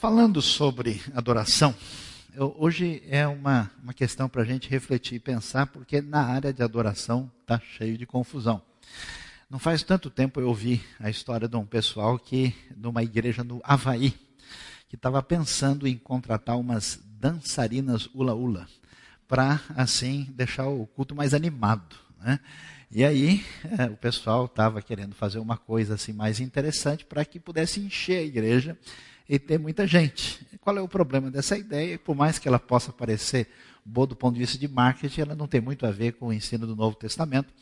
falando sobre adoração, eu, hoje é uma, uma questão para a gente refletir e pensar, porque na área de adoração está cheio de confusão. Não faz tanto tempo eu ouvi a história de um pessoal que, numa igreja no Havaí, que estava pensando em contratar umas dançarinas ula-ula, para assim deixar o culto mais animado. Né? E aí é, o pessoal estava querendo fazer uma coisa assim mais interessante para que pudesse encher a igreja e ter muita gente. Qual é o problema dessa ideia? Por mais que ela possa parecer boa do ponto de vista de marketing, ela não tem muito a ver com o ensino do Novo Testamento.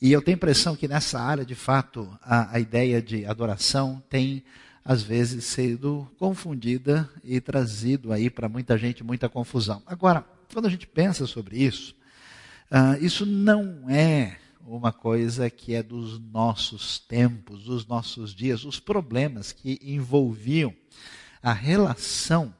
E eu tenho a impressão que nessa área, de fato, a, a ideia de adoração tem às vezes sido confundida e trazido aí para muita gente muita confusão. Agora, quando a gente pensa sobre isso, uh, isso não é uma coisa que é dos nossos tempos, dos nossos dias, os problemas que envolviam a relação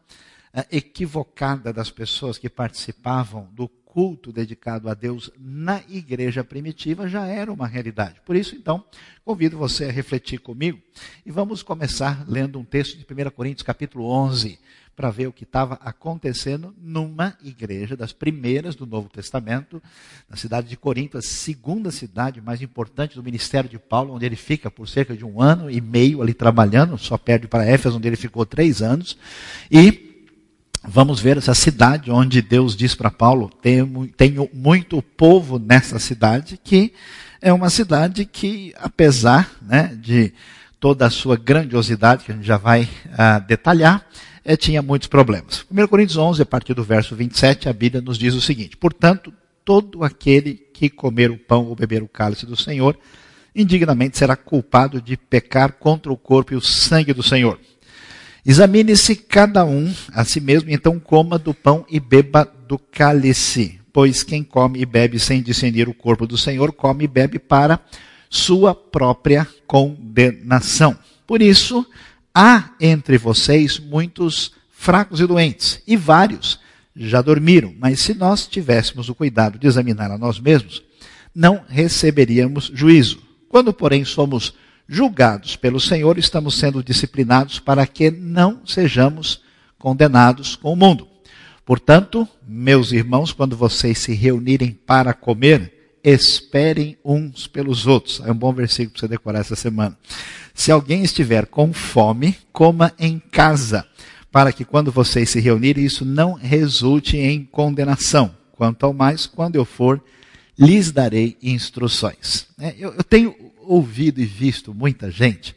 equivocada das pessoas que participavam do culto dedicado a Deus na igreja primitiva já era uma realidade. Por isso, então, convido você a refletir comigo e vamos começar lendo um texto de 1 Coríntios, capítulo 11 para ver o que estava acontecendo numa igreja das primeiras do Novo Testamento, na cidade de Corinto, a segunda cidade mais importante do ministério de Paulo, onde ele fica por cerca de um ano e meio ali trabalhando, só perde para Éfeso, onde ele ficou três anos. E vamos ver essa cidade onde Deus diz para Paulo: tenho, muito povo nessa cidade, que é uma cidade que, apesar né, de toda a sua grandiosidade, que a gente já vai uh, detalhar, é, tinha muitos problemas. 1 Coríntios 11, a partir do verso 27, a Bíblia nos diz o seguinte: Portanto, todo aquele que comer o pão ou beber o cálice do Senhor, indignamente será culpado de pecar contra o corpo e o sangue do Senhor. Examine-se cada um a si mesmo, então coma do pão e beba do cálice. Pois quem come e bebe sem discernir o corpo do Senhor, come e bebe para sua própria condenação. Por isso, Há entre vocês muitos fracos e doentes, e vários já dormiram. Mas se nós tivéssemos o cuidado de examinar a nós mesmos, não receberíamos juízo. Quando, porém, somos julgados pelo Senhor, estamos sendo disciplinados para que não sejamos condenados com o mundo. Portanto, meus irmãos, quando vocês se reunirem para comer, esperem uns pelos outros. É um bom versículo para você decorar essa semana. Se alguém estiver com fome, coma em casa, para que quando vocês se reunirem, isso não resulte em condenação. Quanto ao mais, quando eu for, lhes darei instruções. É, eu, eu tenho ouvido e visto muita gente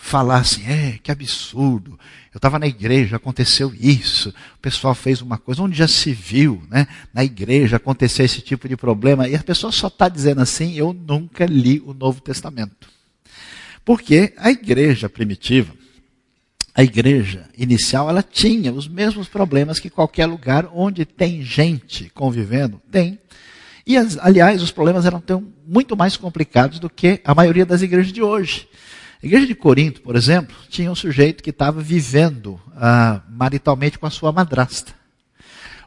falar assim, é, que absurdo. Eu estava na igreja, aconteceu isso. O pessoal fez uma coisa, onde já se viu, né? Na igreja aconteceu esse tipo de problema. E a pessoa só está dizendo assim, eu nunca li o Novo Testamento. Porque a igreja primitiva, a igreja inicial, ela tinha os mesmos problemas que qualquer lugar onde tem gente convivendo tem. E, aliás, os problemas eram tão, muito mais complicados do que a maioria das igrejas de hoje. A igreja de Corinto, por exemplo, tinha um sujeito que estava vivendo ah, maritalmente com a sua madrasta.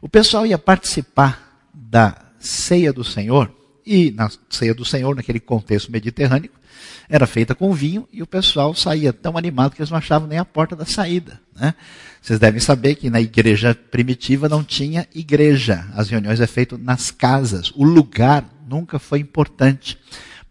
O pessoal ia participar da ceia do Senhor, e na ceia do Senhor, naquele contexto mediterrâneo, era feita com vinho e o pessoal saía tão animado que eles não achavam nem a porta da saída. Né? Vocês devem saber que na igreja primitiva não tinha igreja. As reuniões é feito nas casas. O lugar nunca foi importante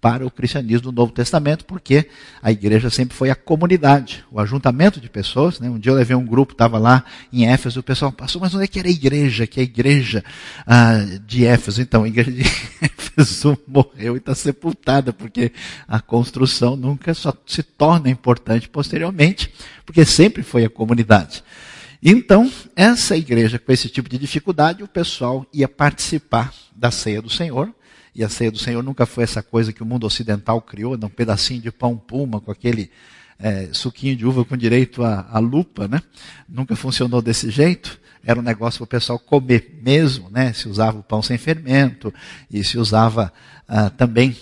para o cristianismo do Novo Testamento, porque a igreja sempre foi a comunidade, o ajuntamento de pessoas. Né? Um dia eu levei um grupo, estava lá em Éfeso, o pessoal passou, mas onde é que era a igreja? Que é a igreja ah, de Éfeso. Então, a igreja de Éfeso morreu e está sepultada, porque a construção nunca só se torna importante posteriormente, porque sempre foi a comunidade. Então, essa igreja com esse tipo de dificuldade, o pessoal ia participar da ceia do Senhor, e a ceia do Senhor nunca foi essa coisa que o mundo ocidental criou, um pedacinho de pão puma com aquele é, suquinho de uva com direito à, à, lupa, né? Nunca funcionou desse jeito. Era um negócio para o pessoal comer mesmo, né? Se usava o pão sem fermento e se usava ah, também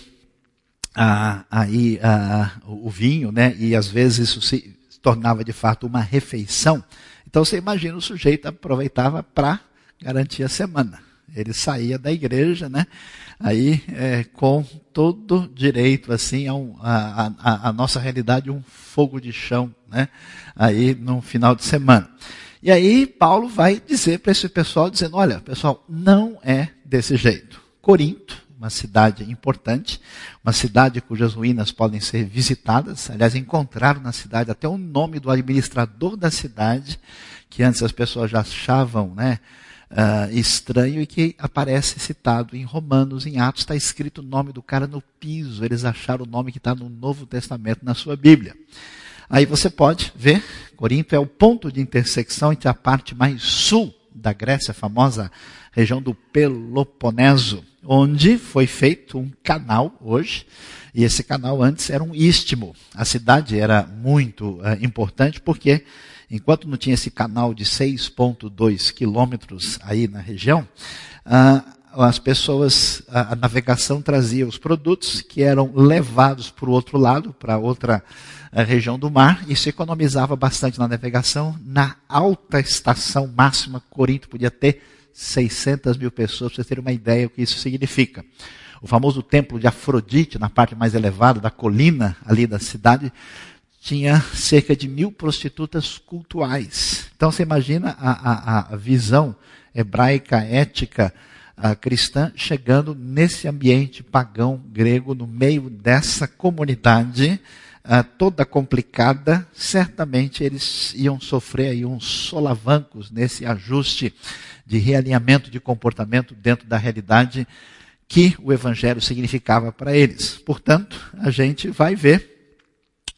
ah, aí ah, o vinho, né? E às vezes isso se tornava de fato uma refeição. Então você imagina o sujeito aproveitava para garantir a semana. Ele saía da igreja, né? Aí, é, com todo direito, assim, a, a, a, nossa realidade, um fogo de chão, né? Aí, no final de semana. E aí, Paulo vai dizer para esse pessoal, dizendo, olha, pessoal, não é desse jeito. Corinto, uma cidade importante, uma cidade cujas ruínas podem ser visitadas. Aliás, encontraram na cidade até o nome do administrador da cidade, que antes as pessoas já achavam né, uh, estranho e que aparece citado em Romanos, em Atos, está escrito o nome do cara no piso. Eles acharam o nome que está no Novo Testamento na sua Bíblia. Aí você pode ver, Corinto é o ponto de intersecção entre a parte mais sul da Grécia, a famosa região do Peloponeso, onde foi feito um canal hoje, e esse canal antes era um istmo. A cidade era muito uh, importante porque, enquanto não tinha esse canal de 6,2 quilômetros aí na região, uh, as pessoas, a, navegação trazia os produtos que eram levados para o outro lado, para outra uh, região do mar, e se economizava bastante na navegação. Na alta estação máxima, Corinto podia ter 600 mil pessoas, para vocês terem uma ideia do que isso significa. O famoso templo de Afrodite, na parte mais elevada da colina ali da cidade, tinha cerca de mil prostitutas cultuais. Então você imagina a, a, a visão hebraica, ética, cristã, chegando nesse ambiente pagão grego, no meio dessa comunidade toda complicada, certamente eles iam sofrer aí uns solavancos nesse ajuste de realinhamento de comportamento dentro da realidade que o Evangelho significava para eles. Portanto, a gente vai ver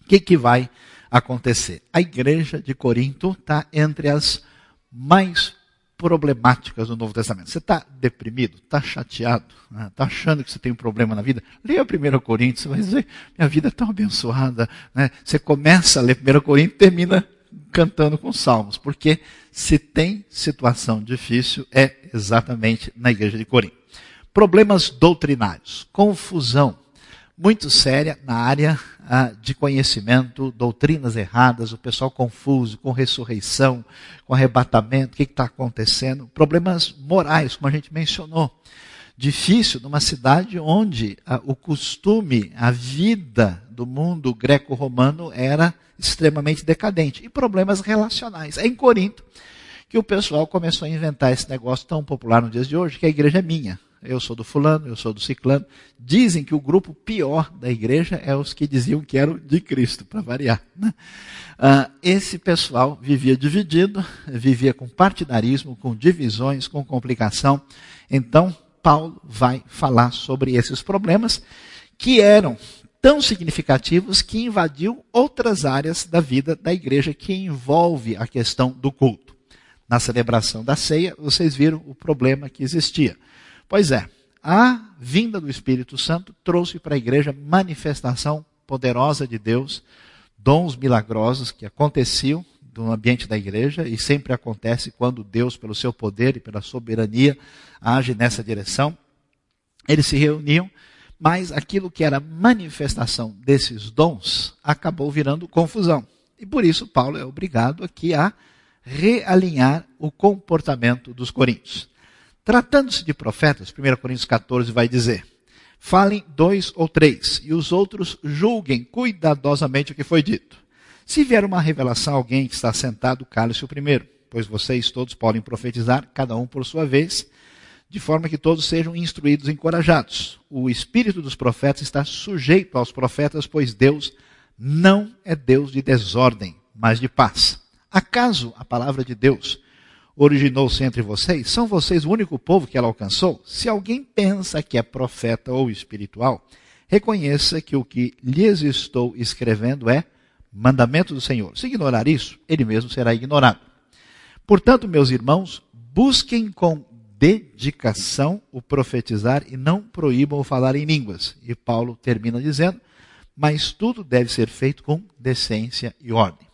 o que, que vai acontecer. A igreja de Corinto está entre as mais problemáticas do Novo Testamento. Você está deprimido, está chateado, está né? Tá achando que você tem um problema na vida? Leia 1 Coríntios, você vai dizer, minha vida é tão abençoada. Né? Você começa a ler 1 Coríntios e termina cantando com salmos, porque se tem situação difícil é exatamente na igreja de Corinto. Problemas doutrinários, confusão muito séria na área ah, de conhecimento, doutrinas erradas, o pessoal confuso com ressurreição, com arrebatamento, o que está acontecendo, problemas morais, como a gente mencionou. Difícil numa cidade onde ah, o costume, a vida do mundo greco-romano era extremamente decadente. E problemas relacionais. É em Corinto que o pessoal começou a inventar esse negócio tão popular nos dias de hoje, que a igreja é minha. Eu sou do fulano, eu sou do ciclano. Dizem que o grupo pior da igreja é os que diziam que eram de Cristo, para variar. Né? Ah, esse pessoal vivia dividido, vivia com partidarismo, com divisões, com complicação. Então, Paulo vai falar sobre esses problemas que eram tão significativos que invadiu outras áreas da vida da igreja que envolve a questão do culto. Na celebração da ceia, vocês viram o problema que existia. Pois é, a vinda do Espírito Santo trouxe para a igreja manifestação poderosa de Deus, dons milagrosos que aconteciam no ambiente da igreja e sempre acontece quando Deus, pelo seu poder e pela soberania, age nessa direção. Eles se reuniam mas aquilo que era manifestação desses dons acabou virando confusão. E por isso Paulo é obrigado aqui a realinhar o comportamento dos coríntios. Tratando-se de profetas, 1 Coríntios 14 vai dizer: falem dois ou três, e os outros julguem cuidadosamente o que foi dito. Se vier uma revelação a alguém que está sentado, cale-se o primeiro, pois vocês todos podem profetizar, cada um por sua vez, de forma que todos sejam instruídos e encorajados. O espírito dos profetas está sujeito aos profetas, pois Deus não é Deus de desordem, mas de paz. Acaso a palavra de Deus originou-se entre vocês? São vocês o único povo que ela alcançou? Se alguém pensa que é profeta ou espiritual, reconheça que o que lhes estou escrevendo é mandamento do Senhor. Se ignorar isso, ele mesmo será ignorado. Portanto, meus irmãos, busquem com dedicação o profetizar e não proíbam o falar em línguas. E Paulo termina dizendo: mas tudo deve ser feito com decência e ordem.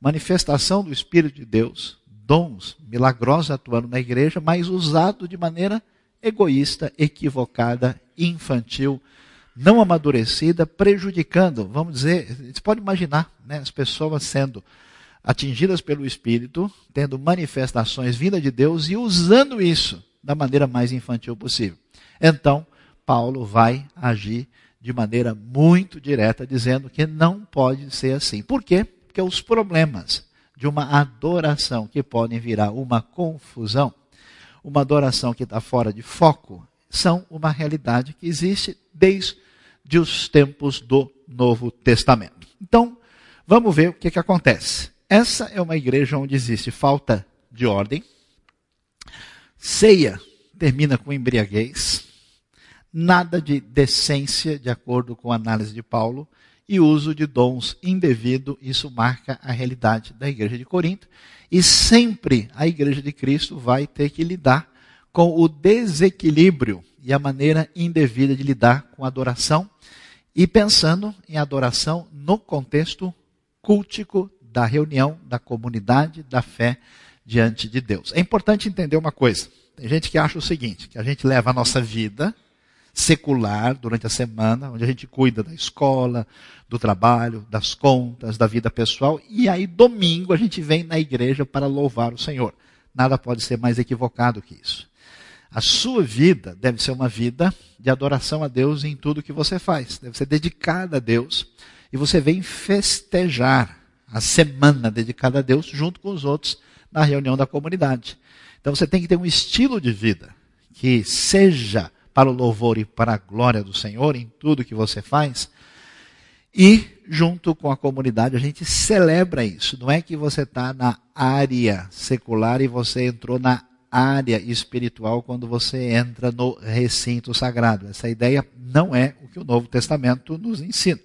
Manifestação do Espírito de Deus, dons milagrosos atuando na igreja, mas usado de maneira egoísta, equivocada, infantil, não amadurecida, prejudicando, vamos dizer, você pode imaginar, né, as pessoas sendo atingidas pelo Espírito, tendo manifestações vindas de Deus e usando isso da maneira mais infantil possível. Então, Paulo vai agir de maneira muito direta, dizendo que não pode ser assim. Por quê? Porque os problemas de uma adoração que podem virar uma confusão, uma adoração que está fora de foco, são uma realidade que existe desde os tempos do Novo Testamento. Então, vamos ver o que, que acontece. Essa é uma igreja onde existe falta de ordem, ceia termina com embriaguez, nada de decência, de acordo com a análise de Paulo, e uso de dons indevido, isso marca a realidade da igreja de Corinto. E sempre a igreja de Cristo vai ter que lidar com o desequilíbrio e a maneira indevida de lidar com a adoração, e pensando em adoração no contexto cultico da reunião, da comunidade, da fé diante de Deus. É importante entender uma coisa. Tem gente que acha o seguinte, que a gente leva a nossa vida secular durante a semana, onde a gente cuida da escola, do trabalho, das contas, da vida pessoal, e aí domingo a gente vem na igreja para louvar o Senhor. Nada pode ser mais equivocado que isso. A sua vida deve ser uma vida de adoração a Deus em tudo que você faz. Deve ser dedicada a Deus. E você vem festejar a semana dedicada a Deus junto com os outros na reunião da comunidade. Então você tem que ter um estilo de vida que seja para o louvor e para a glória do Senhor em tudo que você faz. E, junto com a comunidade, a gente celebra isso. Não é que você está na área secular e você entrou na área espiritual quando você entra no recinto sagrado. Essa ideia não é o que o Novo Testamento nos ensina.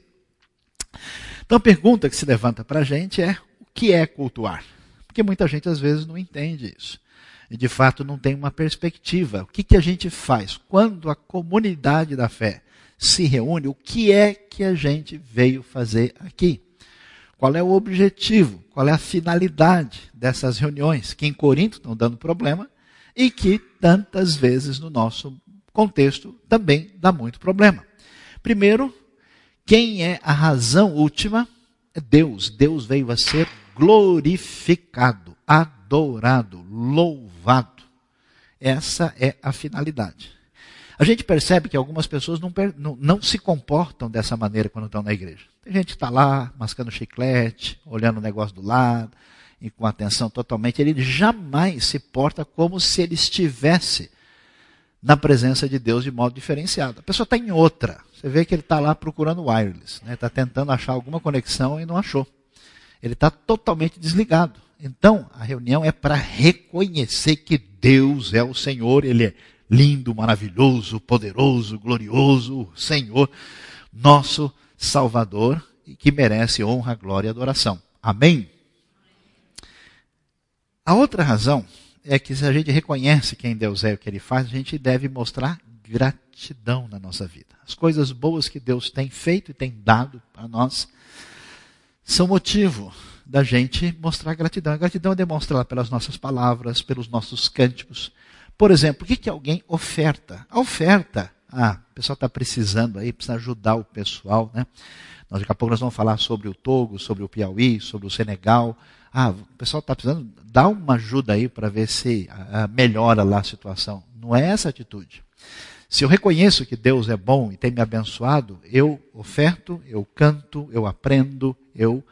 Então, a pergunta que se levanta para a gente é: o que é cultuar? Porque muita gente às vezes não entende isso e de fato não tem uma perspectiva. O que, que a gente faz? Quando a comunidade da fé se reúne, o que é que a gente veio fazer aqui? Qual é o objetivo? Qual é a finalidade dessas reuniões que em Corinto estão dando problema e que tantas vezes no nosso contexto também dá muito problema? Primeiro, quem é a razão última? É Deus. Deus veio a ser glorificado, adorado, louvado. Essa é a finalidade. A gente percebe que algumas pessoas não, não, não se comportam dessa maneira quando estão na igreja. Tem gente que está lá, mascando chiclete, olhando o negócio do lado, e com atenção totalmente. Ele jamais se porta como se ele estivesse na presença de Deus de modo diferenciado. A pessoa está em outra. Você vê que ele está lá procurando wireless, está né? Tá tentando achar alguma conexão e não achou. Ele está totalmente desligado. Então, a reunião é para reconhecer que Deus é o Senhor, Ele é lindo, maravilhoso, poderoso, glorioso, Senhor, nosso Salvador, e que merece honra, glória e adoração. Amém? A outra razão é que se a gente reconhece quem Deus é e o que Ele faz, a gente deve mostrar gratidão na nossa vida. As coisas boas que Deus tem feito e tem dado para nós, são motivo da gente mostrar gratidão. A gratidão é demonstrada pelas nossas palavras, pelos nossos cânticos. Por exemplo, o que, que alguém oferta? A oferta, ah, o pessoal está precisando aí, precisa ajudar o pessoal, né? Nós, daqui a pouco nós vamos falar sobre o Togo, sobre o Piauí, sobre o Senegal. Ah, o pessoal está precisando, dá uma ajuda aí para ver se ah, melhora lá a situação. Não é essa atitude. Se eu reconheço que Deus é bom e tem me abençoado, eu oferto, eu canto, eu aprendo, eu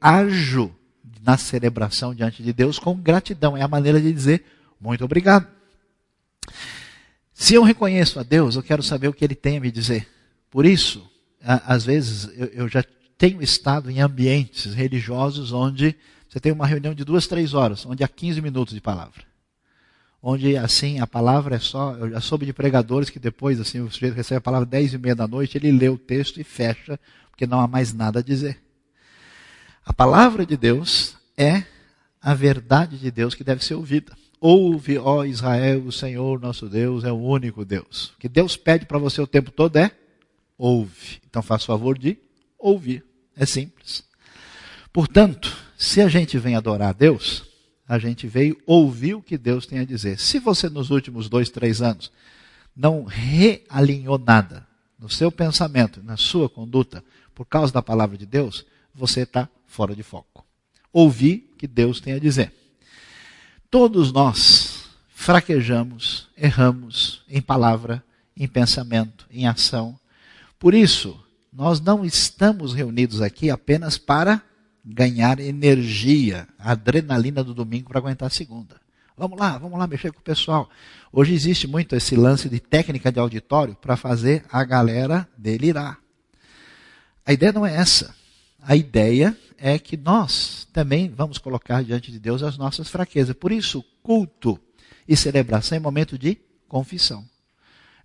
reajo na celebração diante de Deus com gratidão. É a maneira de dizer muito obrigado. Se eu reconheço a Deus, eu quero saber o que Ele tem a me dizer. Por isso, às vezes, eu já tenho estado em ambientes religiosos onde você tem uma reunião de duas, três horas, onde há 15 minutos de palavra onde assim a palavra é só. Eu já soube de pregadores que depois assim o sujeito recebe a palavra dez e meia da noite, ele lê o texto e fecha, porque não há mais nada a dizer. A palavra de Deus é a verdade de Deus que deve ser ouvida. Ouve, ó Israel, o Senhor nosso Deus é o único Deus. O que Deus pede para você o tempo todo é ouve. Então faça o favor de ouvir. É simples. Portanto, se a gente vem adorar a Deus, a gente veio ouvir o que Deus tem a dizer. Se você nos últimos dois, três anos não realinhou nada no seu pensamento, na sua conduta, por causa da palavra de Deus, você está fora de foco. Ouvir o que Deus tem a dizer. Todos nós fraquejamos, erramos em palavra, em pensamento, em ação. Por isso, nós não estamos reunidos aqui apenas para ganhar energia, adrenalina do domingo para aguentar a segunda. Vamos lá, vamos lá mexer com o pessoal. Hoje existe muito esse lance de técnica de auditório para fazer a galera delirar. A ideia não é essa. A ideia é que nós também vamos colocar diante de Deus as nossas fraquezas. Por isso, culto e celebração é momento de confissão.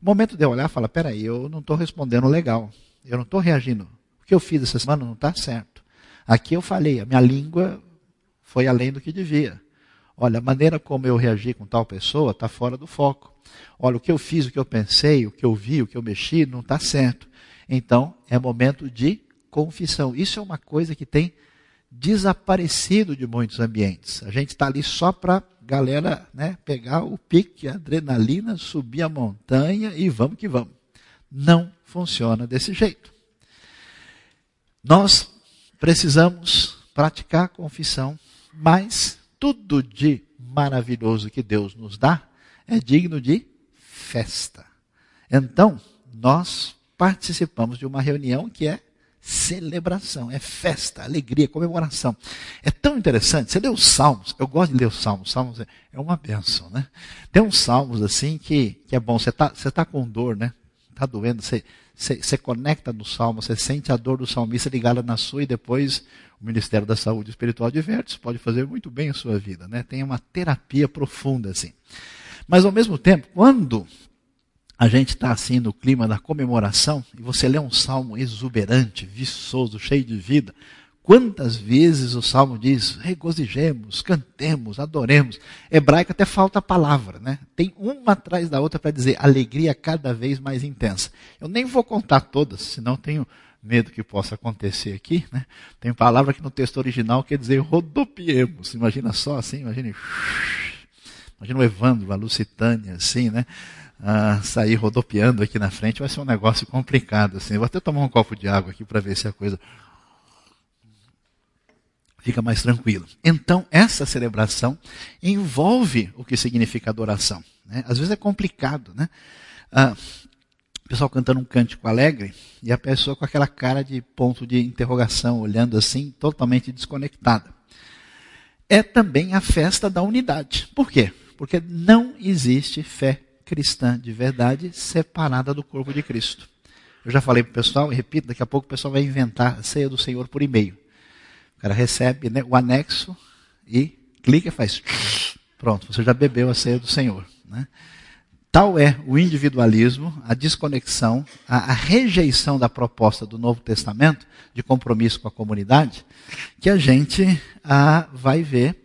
Momento de eu olhar e falar: peraí, eu não estou respondendo legal. Eu não estou reagindo. O que eu fiz essa semana não está certo. Aqui eu falei, a minha língua foi além do que devia. Olha, a maneira como eu reagi com tal pessoa está fora do foco. Olha, o que eu fiz, o que eu pensei, o que eu vi, o que eu mexi, não está certo. Então, é momento de confissão. Isso é uma coisa que tem desaparecido de muitos ambientes. A gente está ali só para galera né, pegar o pique, a adrenalina, subir a montanha e vamos que vamos. Não funciona desse jeito. Nós precisamos praticar confissão, mas tudo de maravilhoso que Deus nos dá é digno de festa. Então, nós participamos de uma reunião que é celebração, é festa, alegria, comemoração. É tão interessante. Você lê os salmos, eu gosto de ler os salmos, salmos é uma benção, né? Tem uns salmos assim que, que é bom. Você está você tá com dor, né? Está doendo, você, você, você conecta no salmo, você sente a dor do salmista ligada na sua e depois o Ministério da Saúde Espiritual diverte. Pode fazer muito bem a sua vida, né? Tem uma terapia profunda assim. Mas ao mesmo tempo, quando a gente está assim no clima da comemoração, e você lê um salmo exuberante, viçoso, cheio de vida. Quantas vezes o salmo diz, regozijemos, cantemos, adoremos. Hebraico até falta a palavra, né? Tem uma atrás da outra para dizer alegria cada vez mais intensa. Eu nem vou contar todas, senão tenho medo que possa acontecer aqui, né? Tem palavra que no texto original quer dizer rodopiemos. Imagina só assim, imagine. Imagina o Evandro, a Lucitânia, assim, né? Sair rodopiando aqui na frente vai ser um negócio complicado. Assim. vou até tomar um copo de água aqui para ver se a coisa fica mais tranquilo. Então, essa celebração envolve o que significa adoração. Né? Às vezes é complicado, né? Ah, o pessoal cantando um cântico alegre e a pessoa com aquela cara de ponto de interrogação, olhando assim, totalmente desconectada. É também a festa da unidade. Por quê? Porque não existe fé cristã de verdade separada do corpo de Cristo. Eu já falei para o pessoal, e repito, daqui a pouco o pessoal vai inventar a ceia do Senhor por e-mail. O cara recebe né, o anexo e clica e faz. Pronto, você já bebeu a ceia do Senhor. Né? Tal é o individualismo, a desconexão, a, a, rejeição da proposta do Novo Testamento de compromisso com a comunidade, que a gente ah, vai ver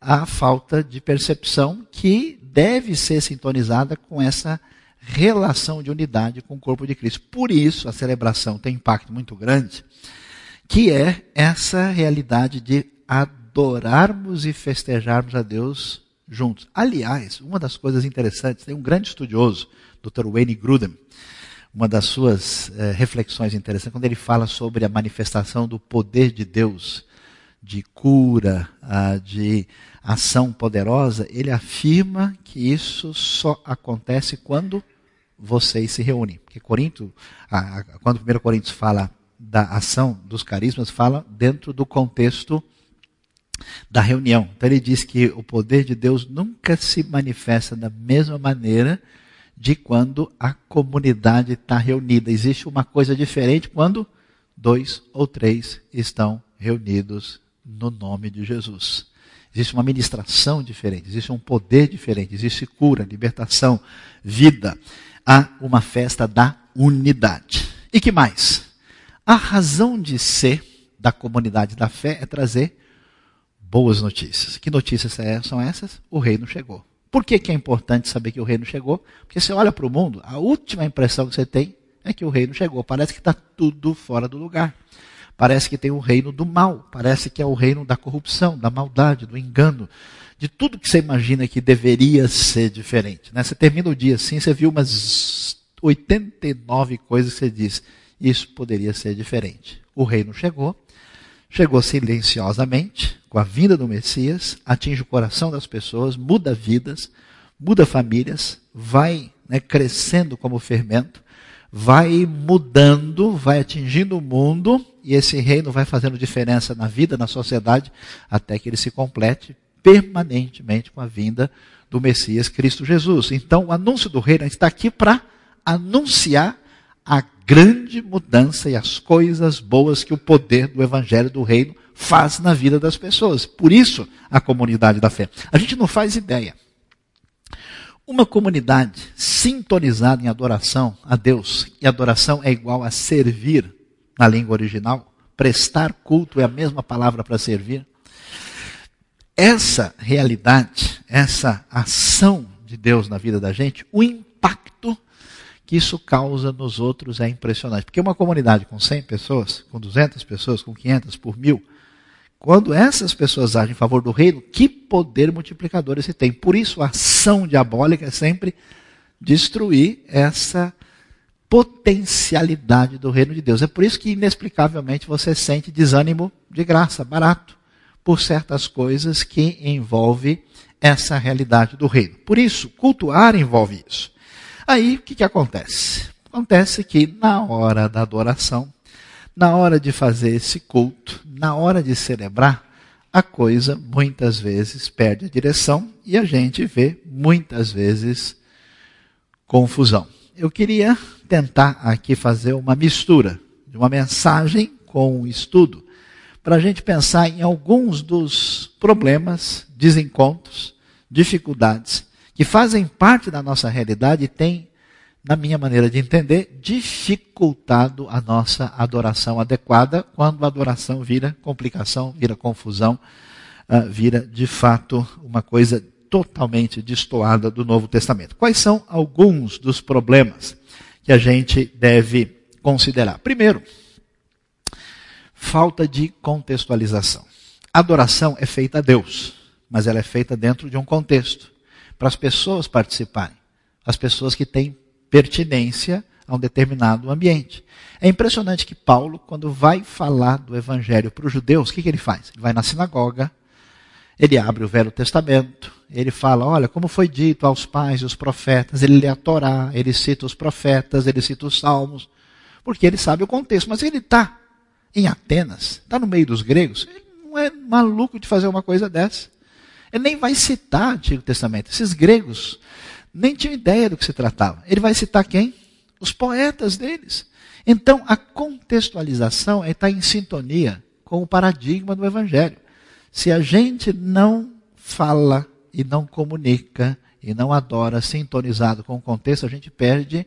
a falta de percepção que deve ser sintonizada com essa relação de unidade com o corpo de Cristo. Por isso, a celebração tem impacto muito grande, que é essa realidade de adorarmos e festejarmos a Deus juntos. Aliás, uma das coisas interessantes, tem um grande estudioso, Dr. Wayne Grudem, uma das suas eh, reflexões interessantes, quando ele fala sobre a manifestação do poder de Deus, de cura, de ação poderosa, ele afirma que isso só acontece quando vocês se reúnem. Porque Corinto, quando o 1 Coríntios fala da ação dos carismas, fala dentro do contexto da reunião. Então ele diz que o poder de Deus nunca se manifesta da mesma maneira de quando a comunidade está reunida. Existe uma coisa diferente quando dois ou três estão reunidos no nome de Jesus. Existe uma ministração diferente, existe um poder diferente, existe cura, libertação, vida. Há uma festa da unidade. E que mais? A razão de ser da comunidade da fé é trazer boas notícias. Que notícias é, são essas? O reino chegou. Por que, que é importante saber que o reino chegou? Porque você olha para o mundo, a última impressão que você tem é que o reino chegou. Parece que está tudo fora do lugar. Parece que tem o reino do mal, parece que é o reino da corrupção, da maldade, do engano, de tudo que você imagina que deveria ser diferente. Né? Você termina o dia assim, você viu umas 89 coisas que você diz, isso poderia ser diferente. O reino chegou, chegou silenciosamente, com a vinda do Messias, atinge o coração das pessoas, muda vidas, muda famílias, vai né, crescendo como fermento, vai mudando, vai atingindo o mundo e esse reino vai fazendo diferença na vida, na sociedade, até que ele se complete permanentemente com a vinda do Messias Cristo Jesus. Então, o anúncio do reino está aqui para anunciar a grande mudança e as coisas boas que o poder do evangelho do reino faz na vida das pessoas. Por isso, a comunidade da fé. A gente não faz ideia. Uma comunidade sintonizada em adoração a Deus, e adoração é igual a servir na língua original, prestar culto é a mesma palavra para servir. Essa realidade, essa ação de Deus na vida da gente, o impacto que isso causa nos outros é impressionante. Porque uma comunidade com 100 pessoas, com 200 pessoas, com 500, por mil, quando essas pessoas agem em favor do reino, que poder multiplicador esse tem. Por isso, a ação diabólica é sempre destruir essa potencialidade do reino de Deus. É por isso que, inexplicavelmente, você sente desânimo de graça, barato, por certas coisas que envolve essa realidade do reino. Por isso, cultuar envolve isso. Aí, o que, que acontece? Acontece que, na hora da adoração, na hora de fazer esse culto, na hora de celebrar, a coisa muitas vezes perde a direção e a gente vê muitas vezes confusão. Eu queria tentar aqui fazer uma mistura de uma mensagem com um estudo para a gente pensar em alguns dos problemas, desencontros, dificuldades que fazem parte da nossa realidade e têm, na minha maneira de entender, dificultado a nossa adoração adequada quando a adoração vira complicação, vira confusão, uh, vira de fato uma coisa totalmente destoada do Novo Testamento. Quais são alguns dos problemas que a gente deve considerar? Primeiro, falta de contextualização. Adoração é feita a Deus, mas ela é feita dentro de um contexto, para as pessoas participarem, as pessoas que têm pertinência a um determinado ambiente. É impressionante que Paulo, quando vai falar do evangelho para os judeus, o que, que ele faz? Ele vai na sinagoga, ele abre o Velho Testamento, ele fala, olha, como foi dito aos pais e os profetas, ele lê a Torá, ele cita os profetas, ele cita os salmos, porque ele sabe o contexto. Mas ele está em Atenas, está no meio dos gregos, ele não é maluco de fazer uma coisa dessa. Ele nem vai citar o Antigo Testamento. Esses gregos nem tinham ideia do que se tratava. Ele vai citar quem? Os poetas deles. Então, a contextualização está em sintonia com o paradigma do Evangelho. Se a gente não fala e não comunica e não adora sintonizado com o contexto, a gente perde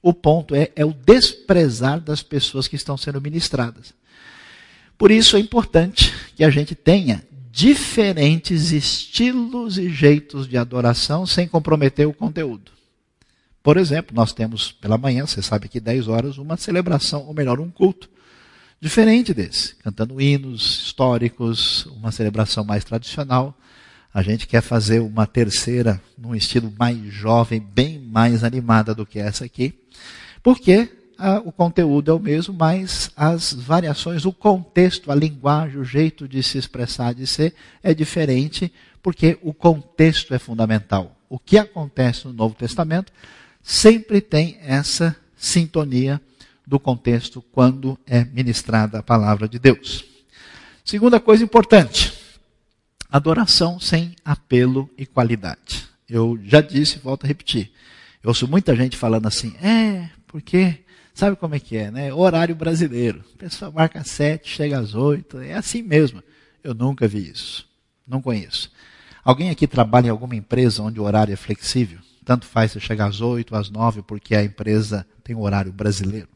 o ponto. É, é o desprezar das pessoas que estão sendo ministradas. Por isso é importante que a gente tenha diferentes estilos e jeitos de adoração sem comprometer o conteúdo. Por exemplo, nós temos pela manhã, você sabe que 10 horas, uma celebração, ou melhor, um culto diferente desse, cantando hinos históricos, uma celebração mais tradicional. A gente quer fazer uma terceira num estilo mais jovem, bem mais animada do que essa aqui, porque ah, o conteúdo é o mesmo, mas as variações, o contexto, a linguagem, o jeito de se expressar, de ser, é diferente, porque o contexto é fundamental. O que acontece no Novo Testamento sempre tem essa sintonia do contexto quando é ministrada a palavra de Deus. Segunda coisa importante: adoração sem apelo e qualidade. Eu já disse, volto a repetir. Eu ouço muita gente falando assim, é, porque sabe como é que é, né? Horário brasileiro. A pessoa marca sete, chega às oito, é assim mesmo. Eu nunca vi isso. Não conheço. Alguém aqui trabalha em alguma empresa onde o horário é flexível? Tanto faz se chegar às oito, às nove, porque a empresa tem um horário brasileiro.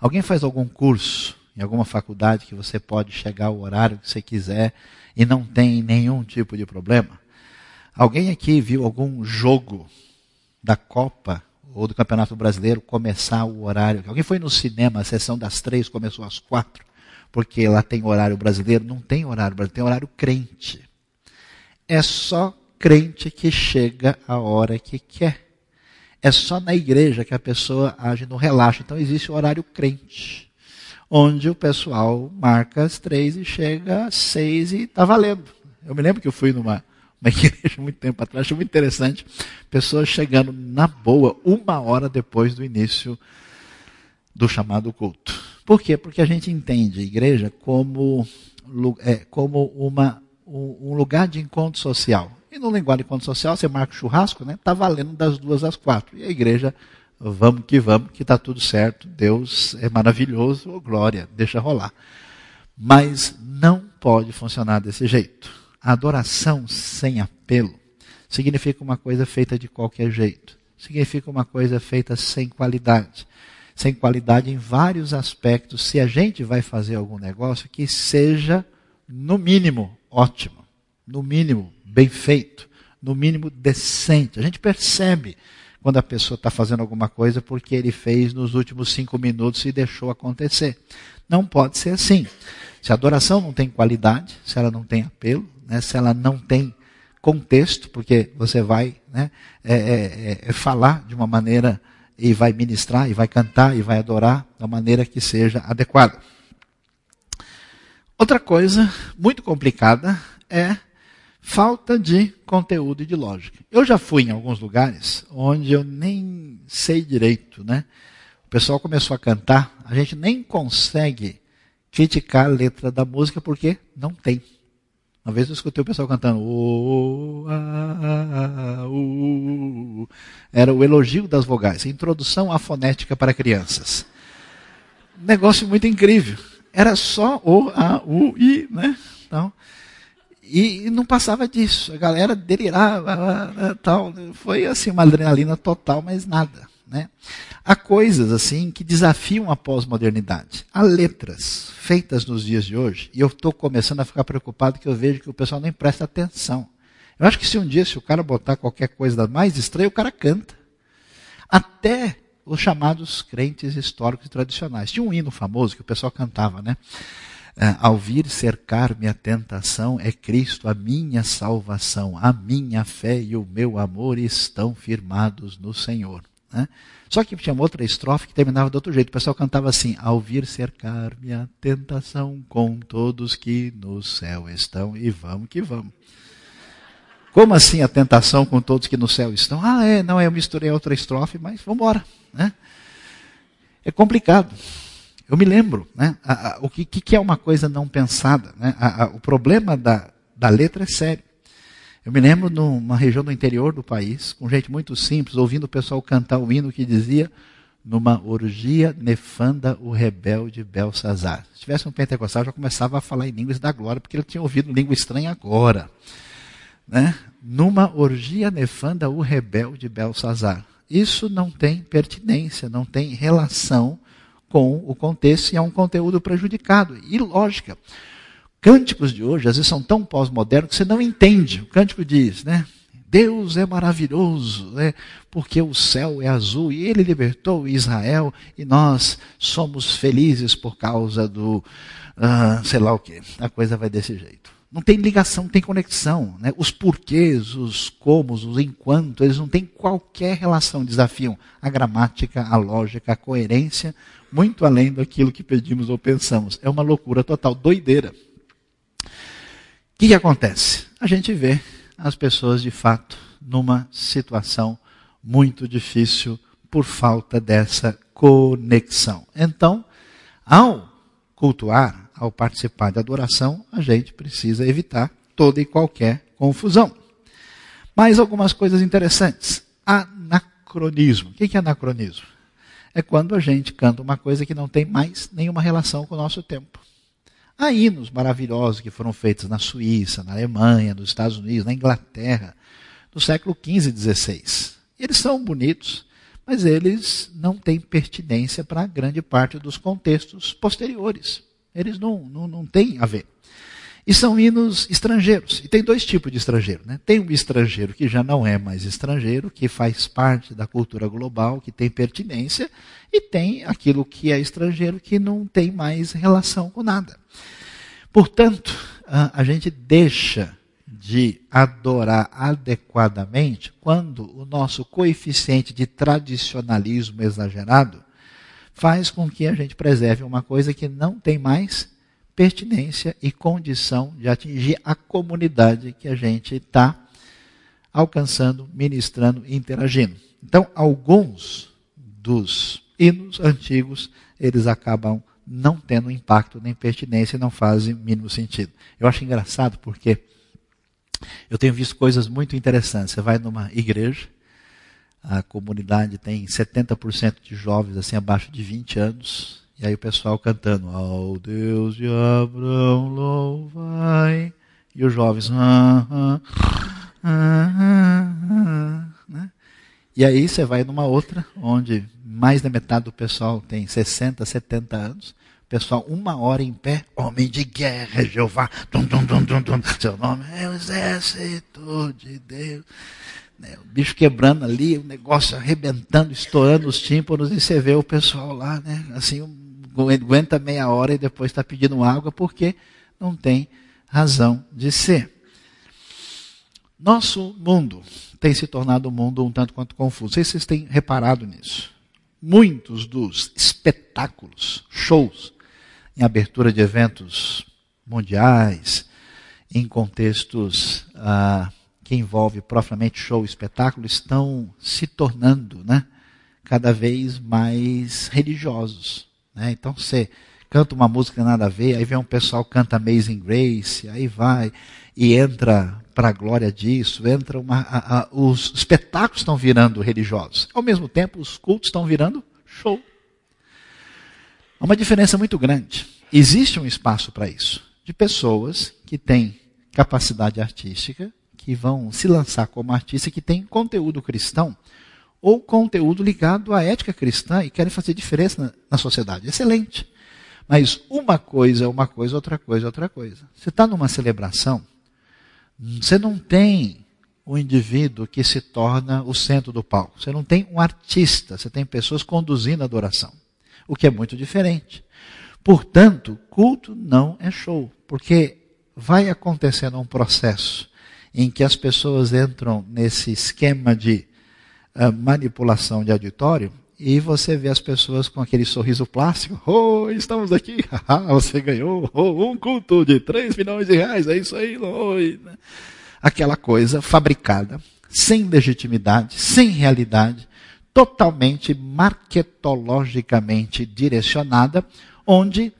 Alguém faz algum curso em alguma faculdade que você pode chegar ao horário que você quiser e não tem nenhum tipo de problema? Alguém aqui viu algum jogo da Copa ou do Campeonato Brasileiro começar o horário? Alguém foi no cinema, a sessão das três começou às quatro? Porque lá tem horário brasileiro? Não tem horário brasileiro, tem horário crente. É só crente que chega a hora que quer. É só na igreja que a pessoa age no relaxo. Então existe o horário crente, onde o pessoal marca as três e chega às seis e está valendo. Eu me lembro que eu fui numa uma igreja muito tempo atrás, achei muito interessante, pessoas chegando na boa uma hora depois do início do chamado culto. Por quê? Porque a gente entende a igreja como, é, como uma, um lugar de encontro social. E no linguagem encontro social, você marca o churrasco, né? Está valendo das duas às quatro. E a igreja, vamos que vamos, que está tudo certo. Deus é maravilhoso, oh, glória, deixa rolar. Mas não pode funcionar desse jeito. A adoração sem apelo significa uma coisa feita de qualquer jeito. Significa uma coisa feita sem qualidade. Sem qualidade em vários aspectos. Se a gente vai fazer algum negócio, que seja, no mínimo, ótimo. No mínimo, bem feito, no mínimo decente. A gente percebe quando a pessoa está fazendo alguma coisa porque ele fez nos últimos cinco minutos e deixou acontecer. Não pode ser assim. Se a adoração não tem qualidade, se ela não tem apelo, né, se ela não tem contexto, porque você vai né, é, é, é, é falar de uma maneira e vai ministrar, e vai cantar, e vai adorar da maneira que seja adequada. Outra coisa muito complicada é falta de conteúdo e de lógica. Eu já fui em alguns lugares onde eu nem sei direito, né? O pessoal começou a cantar, a gente nem consegue criticar a letra da música porque não tem. Uma vez eu escutei o pessoal cantando. Oh, ah, uh. Era o elogio das vogais, introdução à fonética para crianças. Negócio muito incrível. Era só o, a, u, i, né? Então, e, não passava disso. A galera delirava, tal. Foi assim uma adrenalina total, mas nada. Né? Há coisas assim que desafiam a pós-modernidade. Há letras feitas nos dias de hoje, e eu estou começando a ficar preocupado que eu vejo que o pessoal nem presta atenção. Eu acho que se um dia, se o cara botar qualquer coisa mais estranha, o cara canta. Até os chamados crentes históricos e tradicionais. Tinha um hino famoso que o pessoal cantava, né? É, ao vir cercar-me a tentação, é Cristo a minha salvação, a minha fé e o meu amor estão firmados no Senhor. Né? Só que tinha outra estrofe que terminava de outro jeito. O pessoal cantava assim: Ao vir cercar-me a tentação com todos que no céu estão, e vamos que vamos. Como assim a tentação com todos que no céu estão? Ah, é, não, eu misturei outra estrofe, mas vamos embora. Né? É complicado. Eu me lembro, né, a, a, o que, que, é uma coisa não pensada. Né? A, o problema da, da letra é sério. Eu me lembro numa região do interior do país, com gente muito simples, ouvindo o pessoal cantar o hino que dizia numa orgia nefanda o rebelde Belsazar. Se tivesse um pentecostal, já começava a falar em línguas da glória, porque ele tinha ouvido língua estranha agora. Né? Numa orgia nefanda o rebelde Belsazar. Isso não tem pertinência, não tem relação com o contexto e é um conteúdo prejudicado. E lógica. Cânticos de hoje, às vezes, são tão pós-modernos que você não entende. O cântico diz, né? Deus é maravilhoso, né? porque o céu é azul e ele libertou Israel e nós somos felizes por causa do, uh, sei lá o que. A coisa vai desse jeito. Não tem ligação, não tem conexão. Né? Os porquês, os comos, os enquanto, eles não têm qualquer relação. Desafiam a gramática, a lógica, a coerência muito além daquilo que pedimos ou pensamos. É uma loucura total, doideira. O que, que acontece? A gente vê as pessoas de fato numa situação muito difícil por falta dessa conexão. Então, ao cultuar, ao participar da adoração, a gente precisa evitar toda e qualquer confusão. Mais algumas coisas interessantes. Anacronismo. O que é anacronismo? É quando a gente canta uma coisa que não tem mais nenhuma relação com o nosso tempo. Há hinos maravilhosos que foram feitos na Suíça, na Alemanha, nos Estados Unidos, na Inglaterra, no século XV e XVI. Eles são bonitos, mas eles não têm pertinência para grande parte dos contextos posteriores. Eles não, não, não têm a ver. E são hinos estrangeiros. E tem dois tipos de estrangeiro. Né? Tem um estrangeiro que já não é mais estrangeiro, que faz parte da cultura global, que tem pertinência, e tem aquilo que é estrangeiro que não tem mais relação com nada. Portanto, a gente deixa de adorar adequadamente quando o nosso coeficiente de tradicionalismo exagerado faz com que a gente preserve uma coisa que não tem mais pertinência e condição de atingir a comunidade que a gente está alcançando, ministrando e interagindo. Então, alguns dos hinos antigos, eles acabam não tendo impacto nem pertinência e não fazem mínimo sentido. Eu acho engraçado porque eu tenho visto coisas muito interessantes. Você vai numa igreja, a comunidade tem 70% de jovens assim abaixo de 20 anos, e aí o pessoal cantando ao Deus de Abraão louvai, e os jovens ah, ah, ah, ah né? E aí você vai numa outra, onde mais da metade do pessoal tem 60, 70 anos. Pessoal, uma hora em pé, homem de guerra, Jeová. Dum, dum, dum, dum, dum. Seu nome é o exército de Deus. Né, o bicho quebrando ali, o negócio arrebentando, estourando os tímpanos, e você vê o pessoal lá, né? Assim, aguenta meia hora e depois está pedindo água, porque não tem razão de ser. Nosso mundo tem se tornado um mundo um tanto quanto confuso. Sei se vocês têm reparado nisso. Muitos dos espetáculos, shows, em abertura de eventos mundiais, em contextos ah, que envolvem propriamente show espetáculo, estão se tornando né, cada vez mais religiosos. Né? Então você canta uma música nada a ver, aí vem um pessoal canta Amazing Grace, aí vai e entra para a glória disso, entra uma, a, a, os espetáculos estão virando religiosos. Ao mesmo tempo, os cultos estão virando show. Há uma diferença muito grande. Existe um espaço para isso, de pessoas que têm capacidade artística, que vão se lançar como artista, que têm conteúdo cristão, ou conteúdo ligado à ética cristã e querem fazer diferença na, sociedade. Excelente. Mas uma coisa é uma coisa, outra coisa é outra coisa. Você está numa celebração, você não tem o indivíduo que se torna o centro do palco. Você não tem um artista, você tem pessoas conduzindo a adoração, o que é muito diferente. Portanto, culto não é show, porque vai acontecendo um processo em que as pessoas entram nesse esquema de uh, manipulação de auditório e você vê as pessoas com aquele sorriso plástico. Oh, estamos aqui. você ganhou oh, um culto de 3 milhões de reais. É isso aí. Oh, Aquela coisa fabricada, sem legitimidade, sem realidade, totalmente marketologicamente direcionada, onde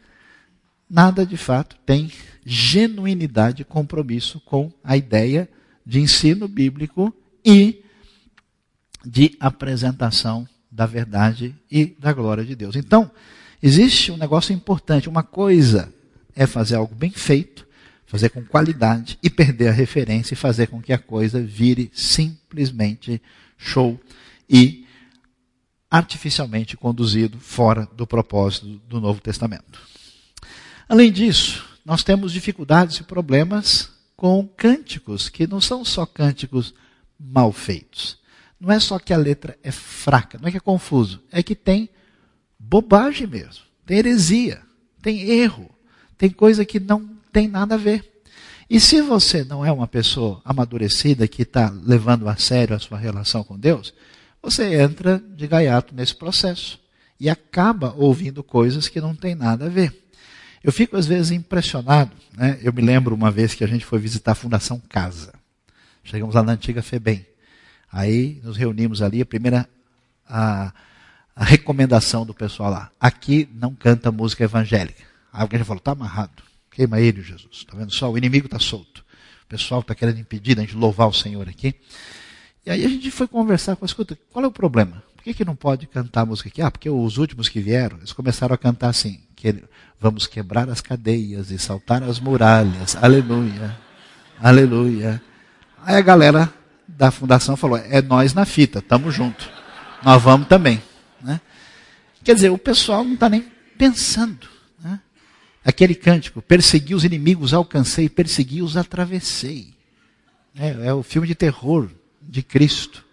nada de fato tem genuinidade e compromisso com a ideia de ensino bíblico e de apresentação da verdade e da glória de Deus. Então, existe um negócio importante. Uma coisa é fazer algo bem feito, fazer com qualidade e perder a referência e fazer com que a coisa vire simplesmente show e artificialmente conduzido fora do propósito do Novo Testamento. Além disso, nós temos dificuldades e problemas com cânticos que não são só cânticos mal feitos. Não é só que a letra é fraca, não é que é confuso, é que tem bobagem mesmo, tem heresia, tem erro, tem coisa que não tem nada a ver. E se você não é uma pessoa amadurecida que está levando a sério a sua relação com Deus, você entra de gaiato nesse processo e acaba ouvindo coisas que não tem nada a ver. Eu fico às vezes impressionado. Né? Eu me lembro uma vez que a gente foi visitar a Fundação Casa. Chegamos lá na antiga FEBEM. Aí nos reunimos ali, a primeira a, a recomendação do pessoal lá. Aqui não canta música evangélica. Aí alguém já falou, está amarrado. Queima ele, Jesus. Está vendo só? O inimigo está solto. O pessoal está querendo impedir a gente louvar o Senhor aqui. E aí a gente foi conversar com escuta, qual é o problema? Por que, que não pode cantar música aqui? Ah, porque os últimos que vieram, eles começaram a cantar assim, que vamos quebrar as cadeias e saltar as muralhas. Aleluia. Aleluia. Aí a galera da fundação falou: é nós na fita, estamos junto. Nós vamos também. Né? Quer dizer, o pessoal não está nem pensando. Né? Aquele cântico: persegui os inimigos, alcancei, persegui os, atravessei. É, é, o filme de terror de Cristo.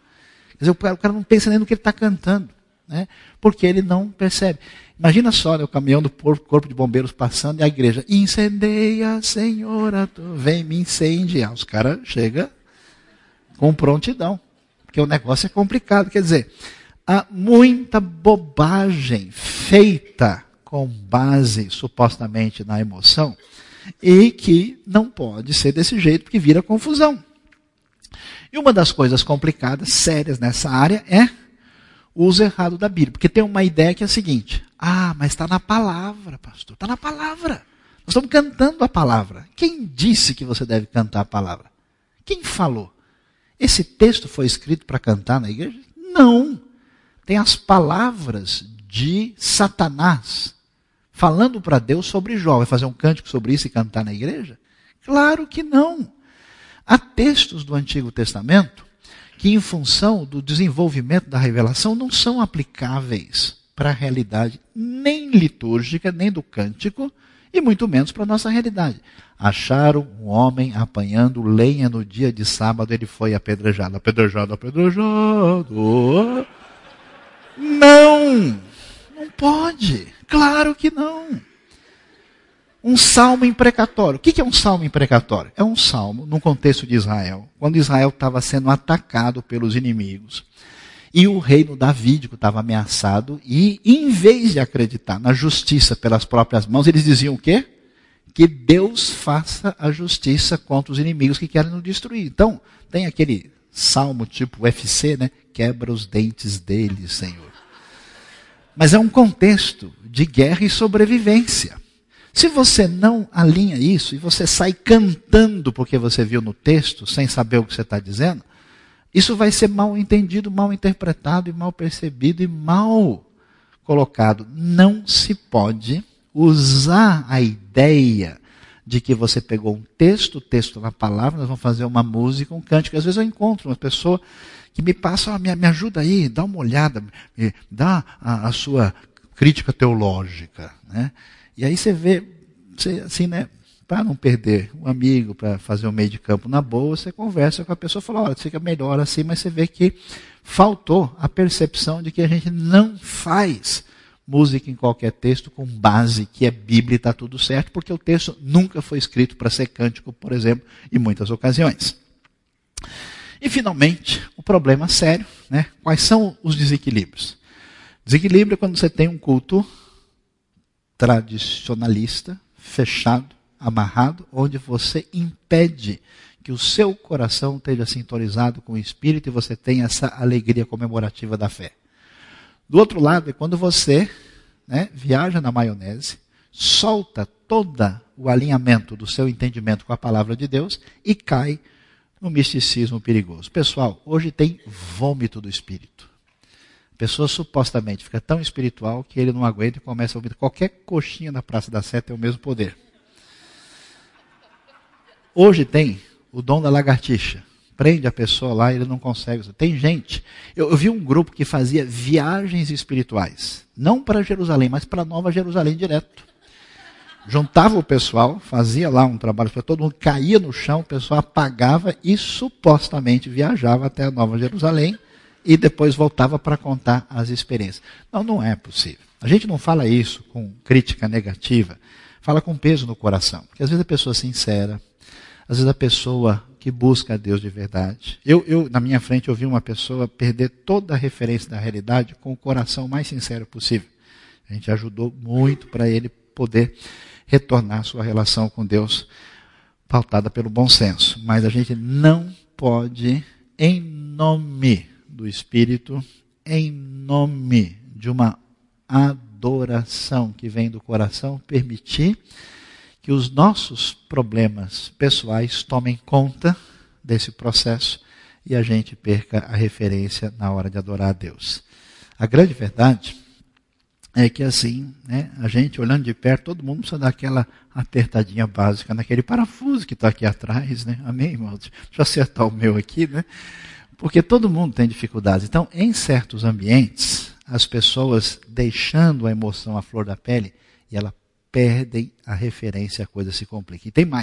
Quer dizer, o cara, não pensa nem no que ele está cantando. Né? Porque ele não percebe. Imagina só né, o caminhão do corpo de bombeiros passando e a igreja, incendeia, Senhora, vem me incendiar. Os caras chegam com prontidão, porque o negócio é complicado. Quer dizer, há muita bobagem feita com base supostamente na emoção e que não pode ser desse jeito porque vira confusão. E uma das coisas complicadas, sérias nessa área é o uso errado da Bíblia. Porque tem uma ideia que é a seguinte: ah, mas está na palavra, pastor, está na palavra. Nós estamos cantando a palavra. Quem disse que você deve cantar a palavra? Quem falou? Esse texto foi escrito para cantar na igreja? Não. Tem as palavras de Satanás falando para Deus sobre Jó. Vai fazer um cântico sobre isso e cantar na igreja? Claro que não. Há textos do Antigo Testamento que, em função do desenvolvimento da revelação, não são aplicáveis para a realidade nem litúrgica, nem do cântico, e muito menos para a nossa realidade. Acharam um homem apanhando lenha no dia de sábado, ele foi apedrejado, apedrejado, apedrejado. Não! Não pode! Claro que não! Um salmo imprecatório. O que é um salmo imprecatório? É um salmo no contexto de Israel, quando Israel estava sendo atacado pelos inimigos. E o reino davídico estava ameaçado, e em vez de acreditar na justiça pelas próprias mãos, eles diziam o quê? Que Deus faça a justiça contra os inimigos que querem nos destruir. Então, tem aquele salmo tipo UFC, né? Quebra os dentes deles, Senhor. Mas é um contexto de guerra e sobrevivência. Se você não alinha isso e você sai cantando porque você viu no texto, sem saber o que você está dizendo, isso vai ser mal entendido, mal interpretado e mal percebido e mal colocado. Não se pode usar a ideia de que você pegou um texto, texto na palavra, nós vamos fazer uma música, um cântico. Às vezes eu encontro uma pessoa que me passa, oh, me, me, ajuda aí, dá uma olhada, me, dá a, a, sua crítica teológica. Né? E aí você vê, você, assim, né? para não perder um amigo, para fazer um meio de campo na boa, você conversa com a pessoa e fala, olha, fica melhor assim, mas você vê que faltou a percepção de que a gente não faz música em qualquer texto com base que é Bíblia e está tudo certo, porque o texto nunca foi escrito para ser cântico, por exemplo, em muitas ocasiões. E finalmente, o problema sério, né? Quais são os desequilíbrios? Desequilíbrio é quando você tem um culto tradicionalista, fechado, amarrado, onde você impede que o seu coração esteja sintonizado com o Espírito e você tenha essa alegria comemorativa da fé. Do outro lado é quando você né, viaja na maionese, solta todo o alinhamento do seu entendimento com a palavra de Deus e cai no misticismo perigoso. Pessoal, hoje tem vômito do Espírito. A pessoa supostamente fica tão espiritual que ele não aguenta e começa a ouvir qualquer coxinha na Praça da Sé tem o mesmo poder. Hoje tem o dom da lagartixa. Prende a pessoa lá e ele não consegue. Tem gente. Eu, eu vi um grupo que fazia viagens espirituais. Não para Jerusalém, mas para Nova Jerusalém direto. Juntava o pessoal, fazia lá um trabalho, todo mundo caía no chão, o pessoal apagava e supostamente viajava até a Nova Jerusalém e depois voltava para contar as experiências. Não, não é possível. A gente não fala isso com crítica negativa, fala com peso no coração. Porque às vezes a pessoa é sincera, às vezes a pessoa que busca a Deus de verdade. Eu, eu, na minha frente, eu vi uma pessoa perder toda a referência da realidade com o coração mais sincero possível. A gente ajudou muito para ele poder retornar sua relação com Deus pautada pelo bom senso. Mas a gente não pode, em nome do Espírito, em nome de uma adoração que vem do coração, permitir que os nossos problemas pessoais tomem conta desse processo e a gente perca a referência na hora de adorar a Deus. A grande verdade é que assim, né, a gente olhando de perto, todo mundo precisa aquela apertadinha básica naquele parafuso que está aqui atrás, né? Amém, irmãos? Deixa eu acertar o meu aqui, né? Porque todo mundo tem dificuldades. Então, em certos ambientes, as pessoas deixando a emoção à flor da pele, e ela perdem a referência, a coisa se complica. E tem mais.